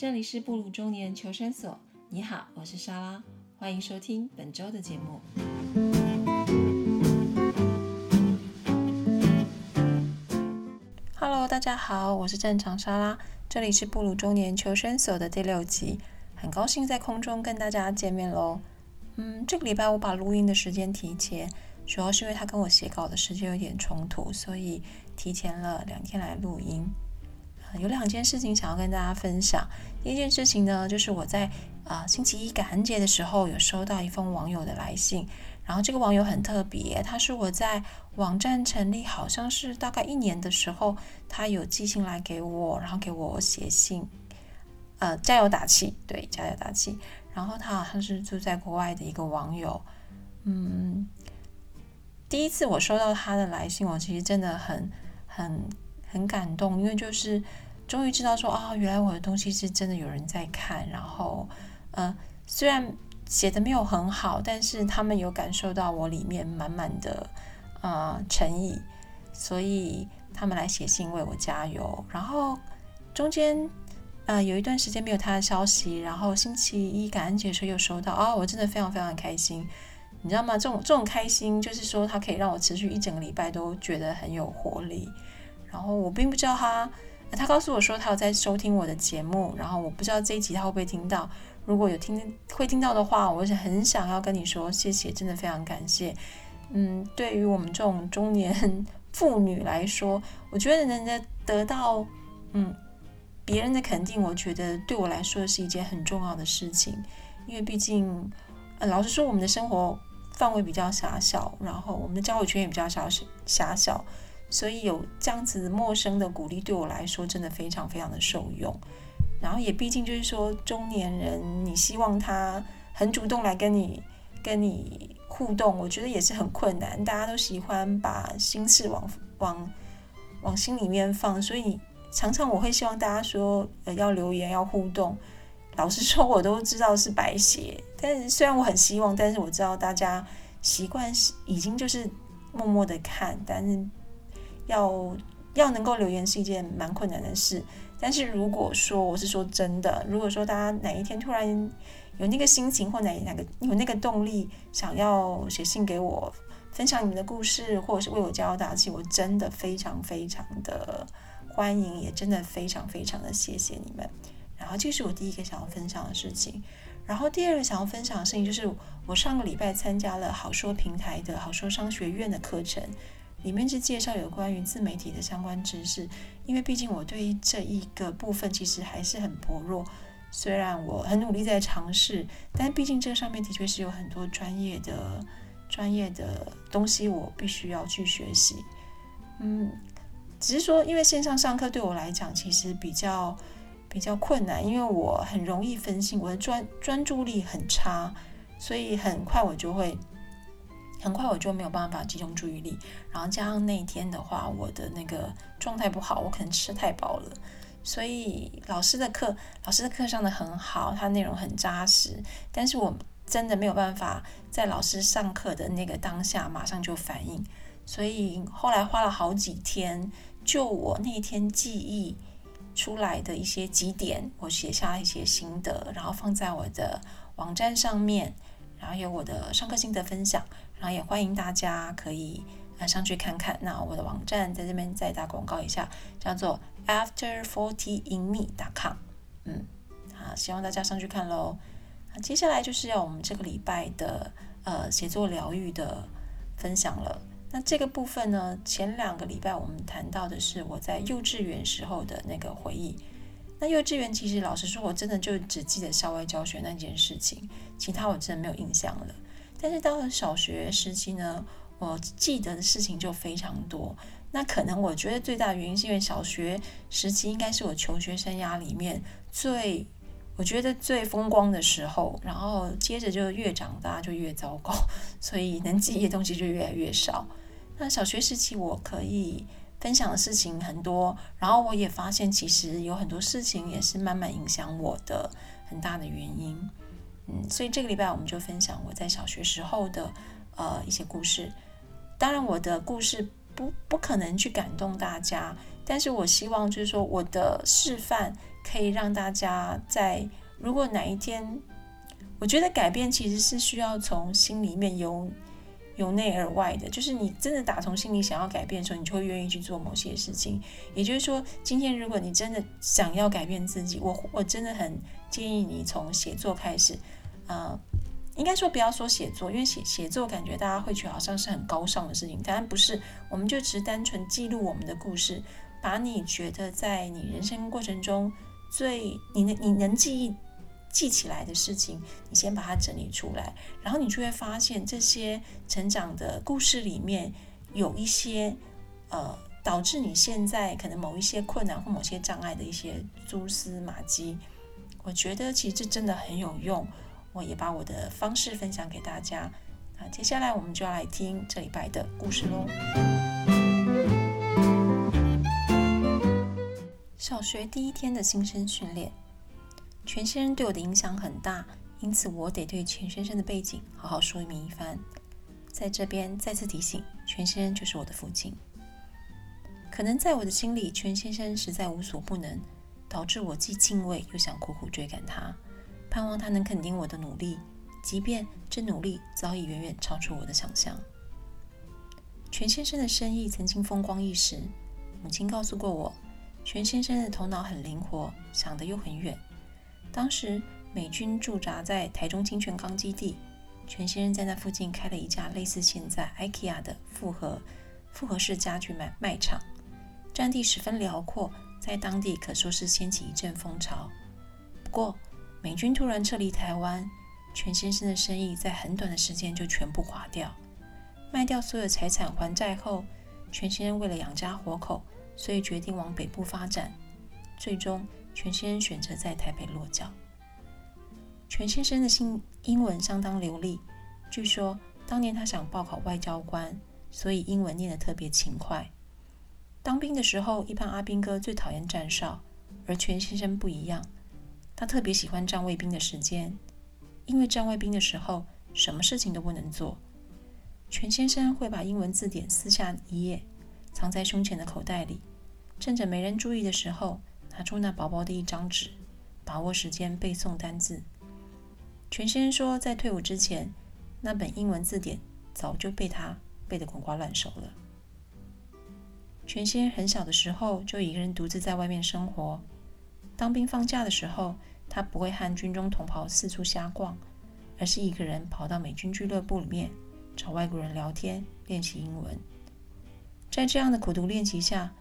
这里是布鲁中年求生所。你好，我是莎拉，欢迎收听本周的节目。Hello，大家好，我是正常莎拉，这里是布鲁中年求生所的第六集，很高兴在空中跟大家见面喽。嗯，这个礼拜我把录音的时间提前，主要是因为他跟我写稿的时间有点冲突，所以提前了两天来录音。有两件事情想要跟大家分享。第一件事情呢，就是我在啊星期一感恩节的时候有收到一封网友的来信，然后这个网友很特别，他是我在网站成立好像是大概一年的时候，他有寄信来给我，然后给我写信，呃加油打气，对加油打气。然后他好像是住在国外的一个网友，嗯，第一次我收到他的来信，我其实真的很很。很感动，因为就是终于知道说啊，原来我的东西是真的有人在看。然后，呃，虽然写的没有很好，但是他们有感受到我里面满满的呃诚意，所以他们来写信为我加油。然后中间呃有一段时间没有他的消息，然后星期一感恩节的时候又收到啊，我真的非常非常开心，你知道吗？这种这种开心就是说，它可以让我持续一整个礼拜都觉得很有活力。然后我并不知道他，他告诉我说他有在收听我的节目，然后我不知道这一集他会不会听到。如果有听会听到的话，我是很想要跟你说谢谢，真的非常感谢。嗯，对于我们这种中年妇女来说，我觉得能得得到嗯别人的肯定，我觉得对我来说是一件很重要的事情。因为毕竟，呃，老实说，我们的生活范围比较狭小，然后我们的交友圈也比较狭狭小。所以有这样子陌生的鼓励，对我来说真的非常非常的受用。然后也毕竟就是说，中年人你希望他很主动来跟你跟你互动，我觉得也是很困难。大家都喜欢把心事往往往心里面放，所以常常我会希望大家说，呃，要留言要互动。老实说，我都知道是白写。但是虽然我很希望，但是我知道大家习惯是已经就是默默的看，但是。要要能够留言是一件蛮困难的事，但是如果说我是说真的，如果说大家哪一天突然有那个心情或哪哪个有那个动力，想要写信给我分享你们的故事，或者是为我加油打气，我真的非常非常的欢迎，也真的非常非常的谢谢你们。然后这是我第一个想要分享的事情，然后第二个想要分享的事情就是我上个礼拜参加了好说平台的好说商学院的课程。里面是介绍有关于自媒体的相关知识，因为毕竟我对于这一个部分其实还是很薄弱。虽然我很努力在尝试，但毕竟这上面的确是有很多专业的、专业的东西，我必须要去学习。嗯，只是说，因为线上上课对我来讲其实比较比较困难，因为我很容易分心，我的专专注力很差，所以很快我就会。很快我就没有办法集中注意力，然后加上那天的话，我的那个状态不好，我可能吃太饱了，所以老师的课，老师的课上的很好，他内容很扎实，但是我真的没有办法在老师上课的那个当下马上就反应，所以后来花了好几天，就我那天记忆出来的一些几点，我写下一些心得，然后放在我的网站上面，然后有我的上课心得分享。然后也欢迎大家可以呃上去看看。那我的网站在这边再打广告一下，叫做 afterfortyinme.com。嗯，好，希望大家上去看喽。那接下来就是要我们这个礼拜的呃写作疗愈的分享了。那这个部分呢，前两个礼拜我们谈到的是我在幼稚园时候的那个回忆。那幼稚园其实老实说，我真的就只记得校外教学那件事情，其他我真的没有印象了。但是到了小学时期呢，我记得的事情就非常多。那可能我觉得最大的原因是因为小学时期应该是我求学生涯里面最我觉得最风光的时候，然后接着就越长大就越糟糕，所以能记忆的东西就越来越少。那小学时期我可以分享的事情很多，然后我也发现其实有很多事情也是慢慢影响我的很大的原因。嗯，所以这个礼拜我们就分享我在小学时候的呃一些故事。当然，我的故事不不可能去感动大家，但是我希望就是说我的示范可以让大家在如果哪一天，我觉得改变其实是需要从心里面有由内而外的，就是你真的打从心里想要改变的时候，你就会愿意去做某些事情。也就是说，今天如果你真的想要改变自己，我我真的很建议你从写作开始，呃。应该说不要说写作，因为写写作感觉大家会觉得好像是很高尚的事情，当然不是。我们就只是单纯记录我们的故事，把你觉得在你人生过程中最你能你能记忆记起来的事情，你先把它整理出来，然后你就会发现这些成长的故事里面有一些呃导致你现在可能某一些困难或某些障碍的一些蛛丝马迹。我觉得其实这真的很有用。我也把我的方式分享给大家。那接下来我们就要来听这礼拜的故事喽。小学第一天的新生训练，全先生对我的影响很大，因此我得对全先生的背景好好说明一番。在这边再次提醒，全先生就是我的父亲。可能在我的心里，全先生实在无所不能，导致我既敬畏又想苦苦追赶他。盼望他能肯定我的努力，即便这努力早已远远超出我的想象。全先生的生意曾经风光一时，母亲告诉过我，全先生的头脑很灵活，想得又很远。当时美军驻扎在台中清泉岗基地，全先生在那附近开了一家类似现在 IKEA 的复合复合式家具卖卖场，占地十分辽阔，在当地可说是掀起一阵风潮。不过，美军突然撤离台湾，全先生的生意在很短的时间就全部垮掉。卖掉所有财产还债后，全先生为了养家活口，所以决定往北部发展。最终，全先生选择在台北落脚。全先生的新英文相当流利，据说当年他想报考外交官，所以英文念得特别勤快。当兵的时候，一般阿兵哥最讨厌站哨，而全先生不一样。他特别喜欢站卫兵的时间，因为站卫兵的时候，什么事情都不能做。全先生会把英文字典撕下一页，藏在胸前的口袋里，趁着没人注意的时候，拿出那薄薄的一张纸，把握时间背诵单字。全先说，在退伍之前，那本英文字典早就被他背得滚瓜烂熟了。全先很小的时候就一个人独自在外面生活，当兵放假的时候。他不会和军中同袍四处瞎逛，而是一个人跑到美军俱乐部里面找外国人聊天练习英文。在这样的苦读练习下，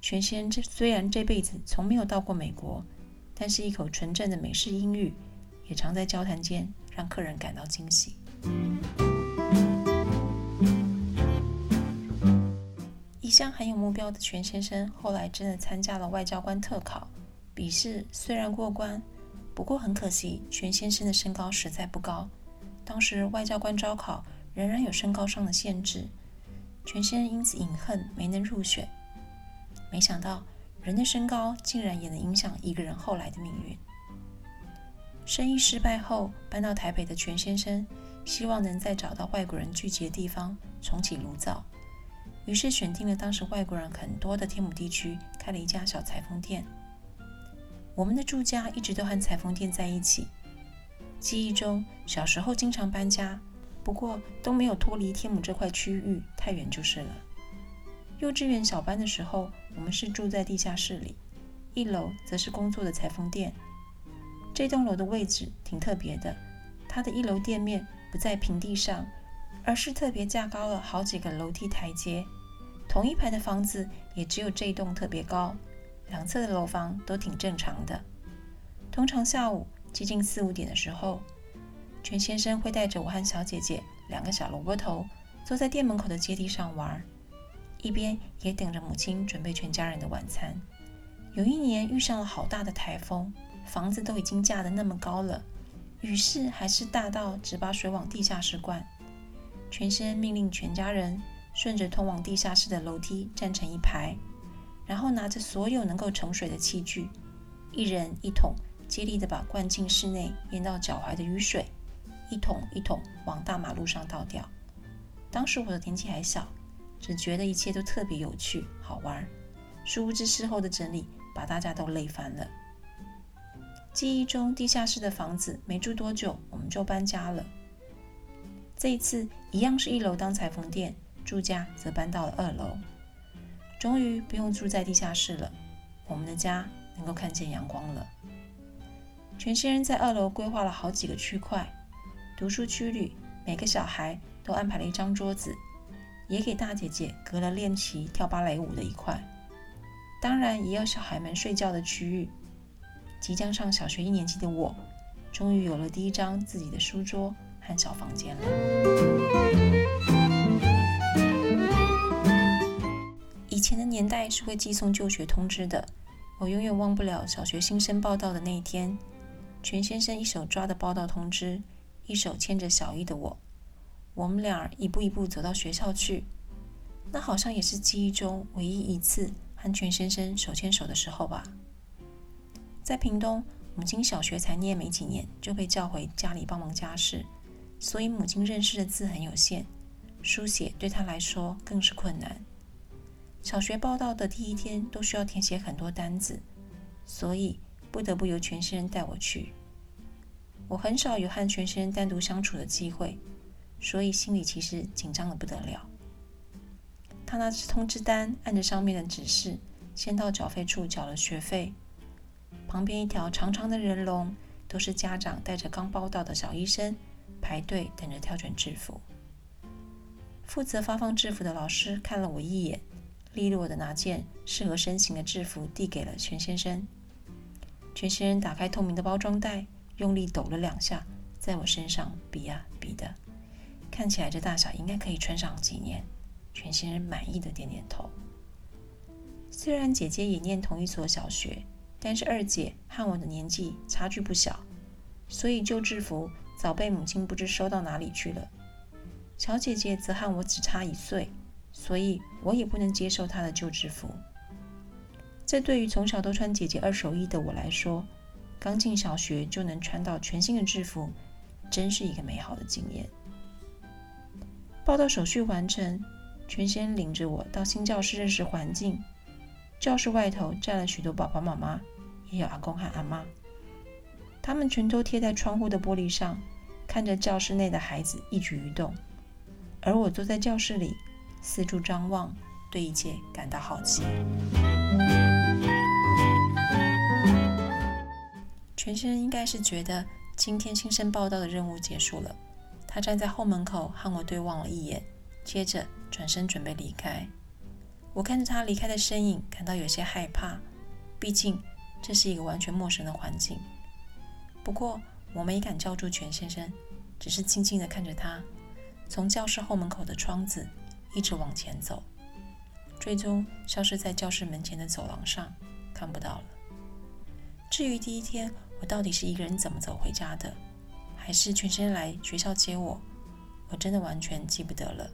全先这虽然这辈子从没有到过美国，但是一口纯正的美式英语也常在交谈间让客人感到惊喜。一向很有目标的全先生，后来真的参加了外交官特考，笔试虽然过关。不过很可惜，全先生的身高实在不高。当时外交官招考仍然有身高上的限制，全先生因此隐恨没能入选。没想到人的身高竟然也能影响一个人后来的命运。生意失败后搬到台北的全先生，希望能再找到外国人聚集的地方重启炉灶，于是选定了当时外国人很多的天母地区，开了一家小裁缝店。我们的住家一直都和裁缝店在一起。记忆中，小时候经常搬家，不过都没有脱离天母这块区域太远就是了。幼稚园小班的时候，我们是住在地下室里，一楼则是工作的裁缝店。这栋楼的位置挺特别的，它的一楼店面不在平地上，而是特别架高了好几个楼梯台阶。同一排的房子也只有这一栋特别高。两侧的楼房都挺正常的。通常下午接近四五点的时候，全先生会带着我和小姐姐两个小萝卜头坐在店门口的阶梯上玩，一边也等着母亲准备全家人的晚餐。有一年遇上了好大的台风，房子都已经架得那么高了，雨势还是大到只把水往地下室灌。全先命令全家人顺着通往地下室的楼梯站成一排。然后拿着所有能够盛水的器具，一人一桶，接力的把灌进室内淹到脚踝的雨水，一桶一桶往大马路上倒掉。当时我的年纪还小，只觉得一切都特别有趣好玩。殊不知事后的整理把大家都累翻了。记忆中地下室的房子没住多久，我们就搬家了。这一次一样是一楼当裁缝店，住家则搬到了二楼。终于不用住在地下室了，我们的家能够看见阳光了。全先人在二楼规划了好几个区块，读书区里每个小孩都安排了一张桌子，也给大姐姐隔了练习跳芭蕾舞的一块。当然也有小孩们睡觉的区域。即将上小学一年级的我，终于有了第一张自己的书桌和小房间了。以前的年代是会寄送就学通知的，我永远忘不了小学新生报到的那一天。全先生一手抓的报到通知，一手牵着小一的我，我们俩一步一步走到学校去。那好像也是记忆中唯一一次和全先生手牵手的时候吧。在屏东，母亲小学才念没几年就被叫回家里帮忙家事，所以母亲认识的字很有限，书写对她来说更是困难。小学报到的第一天都需要填写很多单子，所以不得不由全先生带我去。我很少有和全先生单独相处的机会，所以心里其实紧张的不得了。他拿着通知单，按着上面的指示，先到缴费处缴了学费。旁边一条长长的人龙，都是家长带着刚报到的小医生排队等着挑选制服。负责发放制服的老师看了我一眼，利落的拿件适合身形的制服递给了全先生。全先生打开透明的包装袋，用力抖了两下，在我身上比呀比的，看起来这大小应该可以穿上几年。全先生满意的点点头。虽然姐姐也念同一所小学。但是二姐和我的年纪差距不小，所以旧制服早被母亲不知收到哪里去了。小姐姐则和我只差一岁，所以我也不能接受她的旧制服。这对于从小都穿姐姐二手衣的我来说，刚进小学就能穿到全新的制服，真是一个美好的经验。报到手续完成，全先领着我到新教室认识环境。教室外头站了许多爸爸妈妈，也有阿公和阿妈，他们全都贴在窗户的玻璃上，看着教室内的孩子一举一动。而我坐在教室里，四处张望，对一切感到好奇。全先生应该是觉得今天新生报道的任务结束了，他站在后门口和我对望了一眼，接着转身准备离开。我看着他离开的身影，感到有些害怕。毕竟这是一个完全陌生的环境。不过我没敢叫住全先生，只是静静地看着他从教室后门口的窗子一直往前走，最终消失在教室门前的走廊上，看不到了。至于第一天我到底是一个人怎么走回家的，还是全先来学校接我，我真的完全记不得了。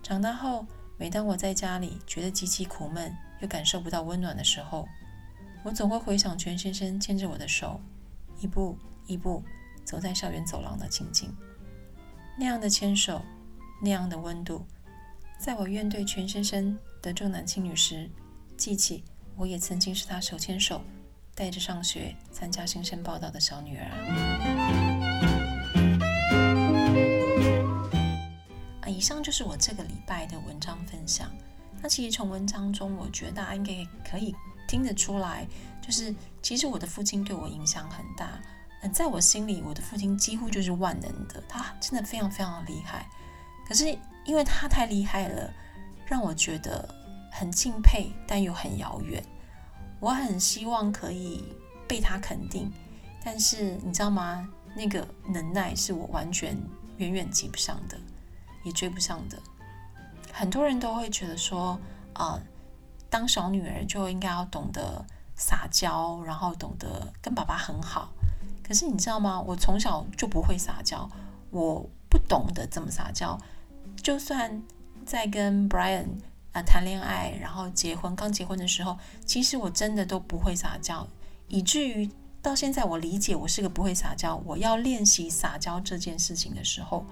长大后。每当我在家里觉得极其苦闷，又感受不到温暖的时候，我总会回想全先生牵着我的手，一步一步走在校园走廊的情景。那样的牵手，那样的温度，在我怨对全先生的重男轻女时，记起我也曾经是他手牵手带着上学、参加新生报道的小女儿。以上就是我这个礼拜的文章分享。那其实从文章中，我觉得大家应该可以听得出来，就是其实我的父亲对我影响很大。嗯，在我心里，我的父亲几乎就是万能的，他真的非常非常的厉害。可是因为他太厉害了，让我觉得很敬佩，但又很遥远。我很希望可以被他肯定，但是你知道吗？那个能耐是我完全远远及不上的。也追不上的，很多人都会觉得说，啊，当小女儿就应该要懂得撒娇，然后懂得跟爸爸很好。可是你知道吗？我从小就不会撒娇，我不懂得怎么撒娇。就算在跟 Brian 啊谈恋爱，然后结婚，刚结婚的时候，其实我真的都不会撒娇，以至于到现在我理解我是个不会撒娇，我要练习撒娇这件事情的时候。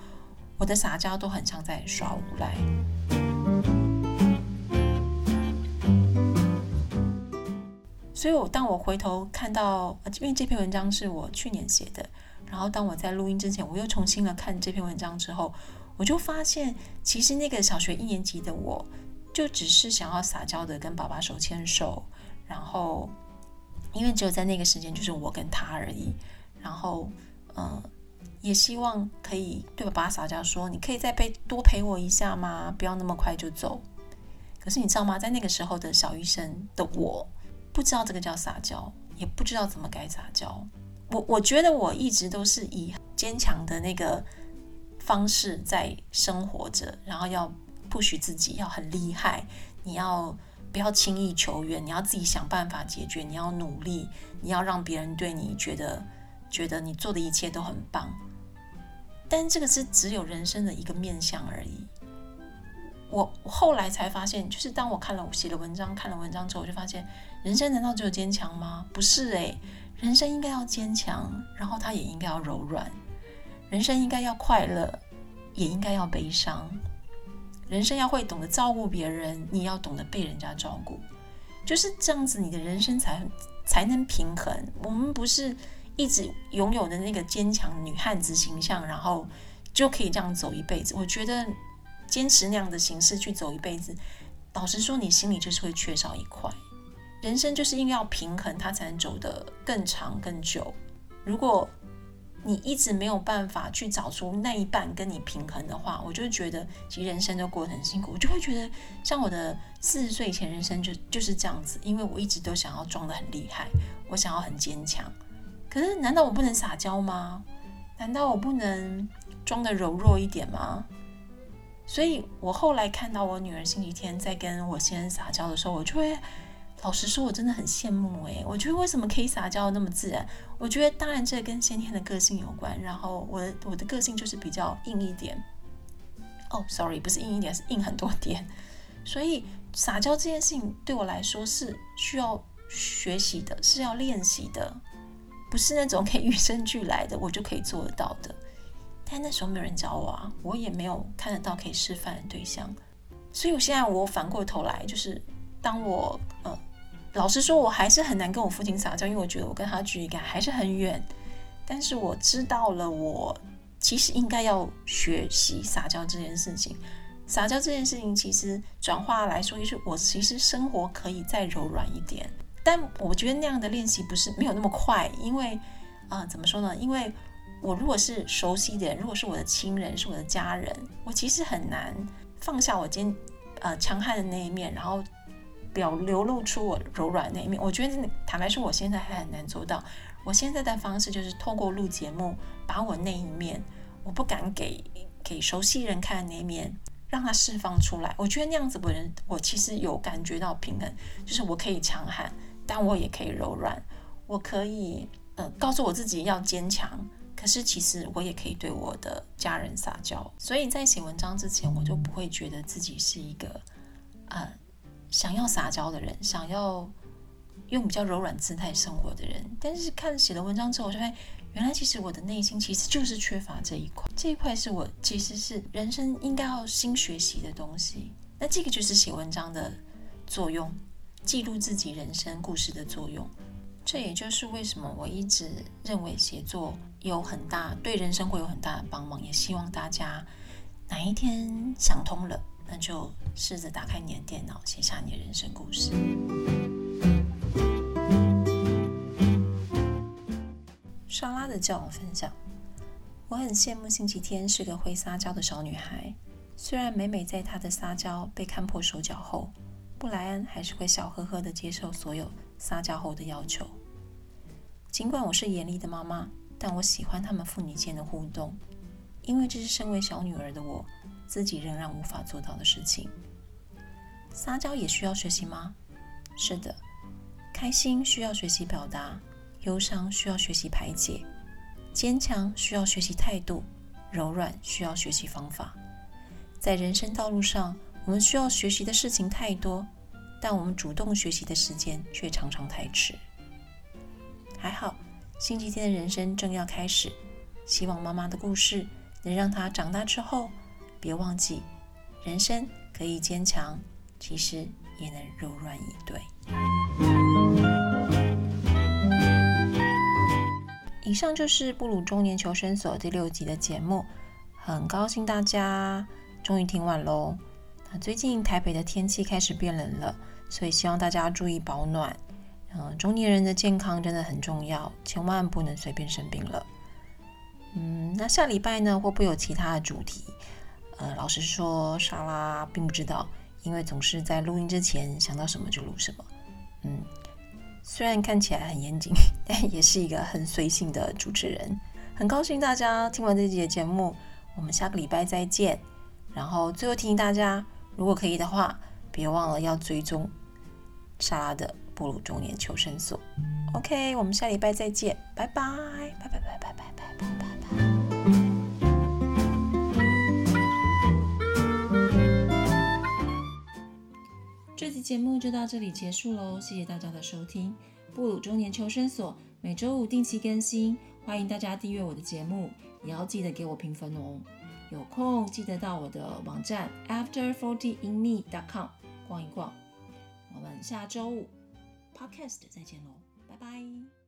我的撒娇都很像在耍无赖，所以我当我回头看到，因为这篇文章是我去年写的，然后当我在录音之前，我又重新的看这篇文章之后，我就发现，其实那个小学一年级的我，就只是想要撒娇的跟爸爸手牵手，然后，因为只有在那个时间就是我跟他而已，然后，嗯，也希望可以对爸爸撒娇说，你可以再陪多陪我一下吗？不要那么快就走。可是你知道吗？在那个时候的小医生的我。不知道这个叫撒娇，也不知道怎么该撒娇。我我觉得我一直都是以坚强的那个方式在生活着，然后要不许自己要很厉害，你要不要轻易求援？你要自己想办法解决，你要努力，你要让别人对你觉得觉得你做的一切都很棒。但这个是只有人生的一个面相而已。我后来才发现，就是当我看了写的文章，看了文章之后，我就发现，人生难道只有坚强吗？不是诶，人生应该要坚强，然后它也应该要柔软。人生应该要快乐，也应该要悲伤。人生要会懂得照顾别人，你要懂得被人家照顾，就是这样子，你的人生才才能平衡。我们不是一直拥有的那个坚强女汉子形象，然后就可以这样走一辈子。我觉得。坚持那样的形式去走一辈子，老实说，你心里就是会缺少一块。人生就是因为要平衡，它才能走得更长更久。如果你一直没有办法去找出那一半跟你平衡的话，我就觉得其实人生都过得很辛苦。我就会觉得，像我的四十岁以前人生就就是这样子，因为我一直都想要装得很厉害，我想要很坚强。可是，难道我不能撒娇吗？难道我不能装得柔弱一点吗？所以我后来看到我女儿星期天在跟我先生撒娇的时候，我就会老实说，我真的很羡慕诶，我觉得为什么可以撒娇那么自然？我觉得当然这跟先天的个性有关。然后我的我的个性就是比较硬一点。哦，sorry，不是硬一点，是硬很多点。所以撒娇这件事情对我来说是需要学习的，是要练习的，不是那种可以与生俱来的，我就可以做得到的。但那时候没有人教我啊，我也没有看得到可以示范的对象，所以我现在我反过头来，就是当我呃，老实说，我还是很难跟我父亲撒娇，因为我觉得我跟他距离感还是很远。但是我知道了，我其实应该要学习撒娇这件事情。撒娇这件事情，其实转化来说，就是我其实生活可以再柔软一点。但我觉得那样的练习不是没有那么快，因为啊，怎么说呢？因为我如果是熟悉的人，如果是我的亲人，是我的家人，我其实很难放下我今呃强悍的那一面，然后表流露出我柔软那一面。我觉得坦白说，我现在还很难做到。我现在的方式就是透过录节目，把我那一面我不敢给给熟悉人看的那一面，让他释放出来。我觉得那样子的人，我其实有感觉到平衡，就是我可以强悍，但我也可以柔软，我可以呃告诉我自己要坚强。可是其实我也可以对我的家人撒娇，所以在写文章之前，我就不会觉得自己是一个呃想要撒娇的人，想要用比较柔软姿态生活的人。但是看写了文章之后，我就发现原来其实我的内心其实就是缺乏这一块，这一块是我其实是人生应该要新学习的东西。那这个就是写文章的作用，记录自己人生故事的作用。这也就是为什么我一直认为写作有很大对人生会有很大的帮忙，也希望大家哪一天想通了，那就试着打开你的电脑，写下你的人生故事。莎拉的交往分享，我很羡慕星期天是个会撒娇的小女孩，虽然每每在她的撒娇被看破手脚后，布莱恩还是会笑呵呵的接受所有。撒娇后的要求。尽管我是严厉的妈妈，但我喜欢他们父女间的互动，因为这是身为小女儿的我自己仍然无法做到的事情。撒娇也需要学习吗？是的，开心需要学习表达，忧伤需要学习排解，坚强需要学习态度，柔软需要学习方法。在人生道路上，我们需要学习的事情太多。但我们主动学习的时间却常常太迟。还好，星期天的人生正要开始，希望妈妈的故事能让她长大之后，别忘记，人生可以坚强，其实也能柔软以对。以上就是布鲁中年求生所第六集的节目，很高兴大家终于听完喽。最近台北的天气开始变冷了，所以希望大家注意保暖。嗯，中年人的健康真的很重要，千万不能随便生病了。嗯，那下礼拜呢会不会有其他的主题？呃，老实说，莎拉并不知道，因为总是在录音之前想到什么就录什么。嗯。虽然看起来很严谨，但也是一个很随性的主持人。很高兴大家听完这集节目，我们下个礼拜再见。然后最后提醒大家，如果可以的话，别忘了要追踪莎拉的布鲁中年求生所。OK，我们下礼拜再见，拜拜，拜拜。拜拜。拜拜。拜拜。拜。这期节目就到这里结束喽，谢谢大家的收听。布鲁中年求生所每周五定期更新，欢迎大家订阅我的节目，也要记得给我评分哦。有空记得到我的网站 afterfortyinme.com 逛一逛。我们下周五 podcast 再见喽，拜拜。